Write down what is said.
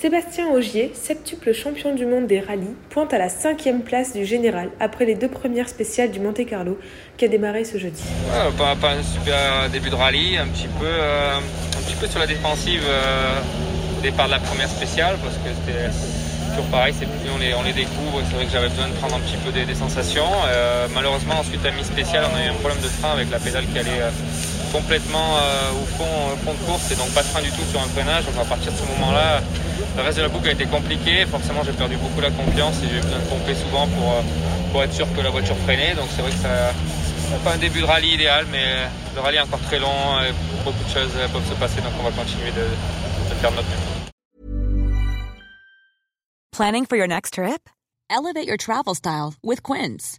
Sébastien Ogier, septuple champion du monde des rallyes, pointe à la cinquième place du général après les deux premières spéciales du Monte Carlo qui a démarré ce jeudi. Pas, un super début de rallye, un petit peu, euh, un petit peu sur la défensive euh, au départ de la première spéciale parce que c'était toujours pareil, c'est plus on les, on les découvre, c'est vrai que j'avais besoin de prendre un petit peu des, sensations. Euh, malheureusement ensuite à mi-spéciale on a eu un problème de frein avec la pédale qui allait complètement euh, au fond, au fond de course et donc pas de frein du tout sur un freinage. Donc à partir de ce moment-là, le reste de la boucle a été compliqué. Forcément j'ai perdu beaucoup la confiance et j'ai besoin de pomper souvent pour, euh, pour être sûr que la voiture freinait. Donc c'est vrai que ça pas un début de rallye idéal, mais le rallye est encore très long et beaucoup de choses peuvent se passer. Donc on va continuer de, de faire notre mieux. Planning for your next trip? Elevate your travel style with Quince.